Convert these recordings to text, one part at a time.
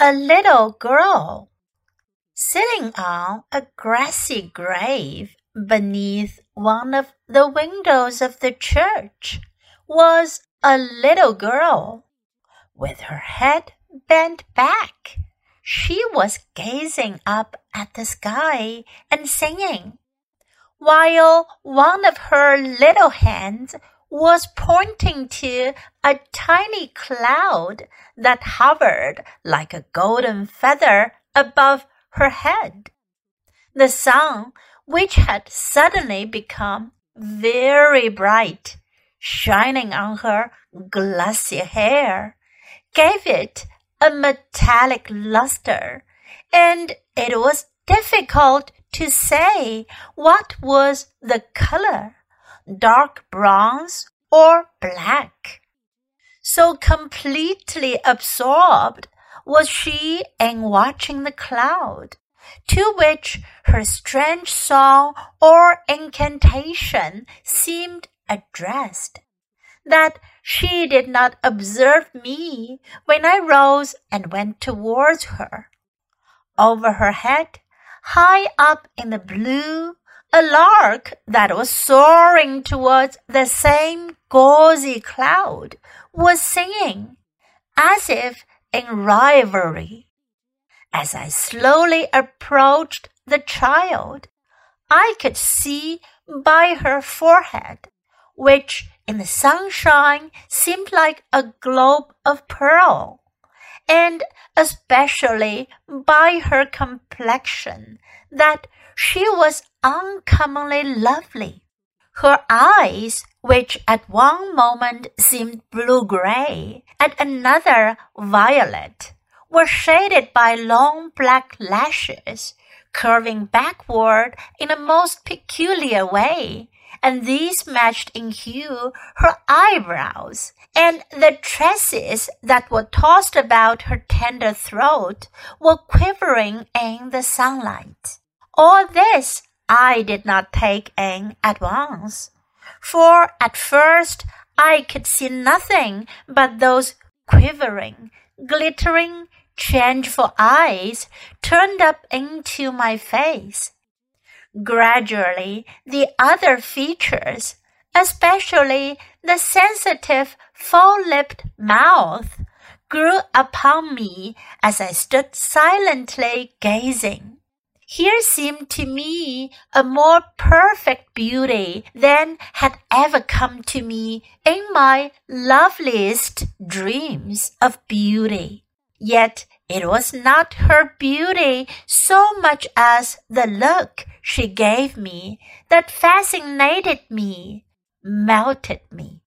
a little girl. Sitting on a grassy grave beneath one of the windows of the church was a little girl. With her head bent back, she was gazing up at the sky and singing, while one of her little hands was pointing to a tiny cloud that hovered like a golden feather above her head. The sun, which had suddenly become very bright, shining on her glossy hair, gave it a metallic luster, and it was difficult to say what was the color dark bronze or black. So completely absorbed was she in watching the cloud, to which her strange song or incantation seemed addressed, that she did not observe me when I rose and went towards her. Over her head, high up in the blue, a lark that was soaring towards the same gauzy cloud was singing, as if in rivalry. As I slowly approached the child, I could see by her forehead, which in the sunshine seemed like a globe of pearl, and especially by her complexion, that she was uncommonly lovely. Her eyes, which at one moment seemed blue gray, at another violet, were shaded by long black lashes, curving backward in a most peculiar way, and these matched in hue her eyebrows, and the tresses that were tossed about her tender throat were quivering in the sunlight. All this I did not take in at once, for at first I could see nothing but those quivering, glittering, changeful eyes turned up into my face. Gradually, the other features, especially the sensitive, full lipped mouth, grew upon me as I stood silently gazing. Here seemed to me a more perfect beauty than had ever come to me in my loveliest dreams of beauty. Yet it was not her beauty so much as the look she gave me that fascinated me, melted me.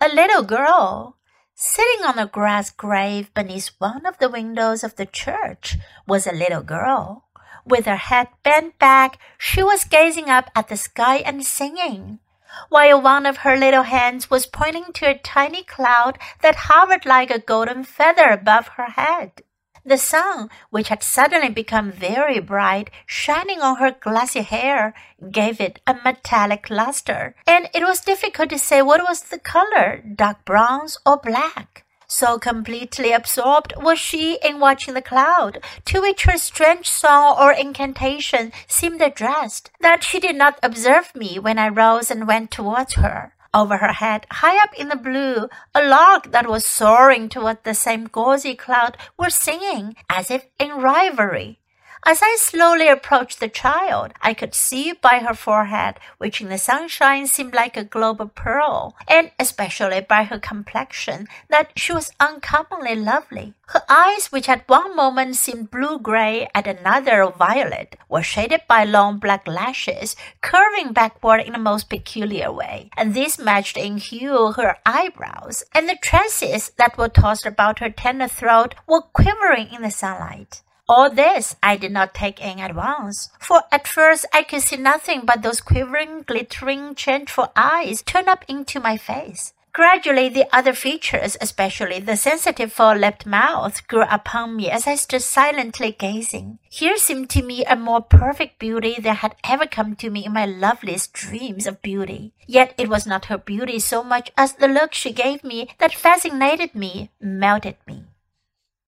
A little girl Sitting on a grass grave beneath one of the windows of the church was a little girl. With her head bent back, she was gazing up at the sky and singing, while one of her little hands was pointing to a tiny cloud that hovered like a golden feather above her head. The sun, which had suddenly become very bright, shining on her glossy hair, gave it a metallic luster, and it was difficult to say what was the color, dark bronze or black. So completely absorbed was she in watching the cloud, to which her strange song or incantation seemed addressed, that she did not observe me when I rose and went towards her. Over her head, high up in the blue, a lark that was soaring toward the same gauzy cloud was singing as if in rivalry. As I slowly approached the child, I could see by her forehead, which in the sunshine seemed like a globe of pearl, and especially by her complexion, that she was uncommonly lovely. Her eyes, which at one moment seemed blue gray, at another violet, were shaded by long black lashes, curving backward in a most peculiar way, and this matched in hue her eyebrows, and the tresses that were tossed about her tender throat were quivering in the sunlight. All this I did not take in at once, for at first I could see nothing but those quivering, glittering, changeful eyes turned up into my face. Gradually, the other features, especially the sensitive full-lipped mouth, grew upon me as I stood silently gazing. Here seemed to me a more perfect beauty than had ever come to me in my loveliest dreams of beauty. Yet it was not her beauty so much as the look she gave me that fascinated me, melted me.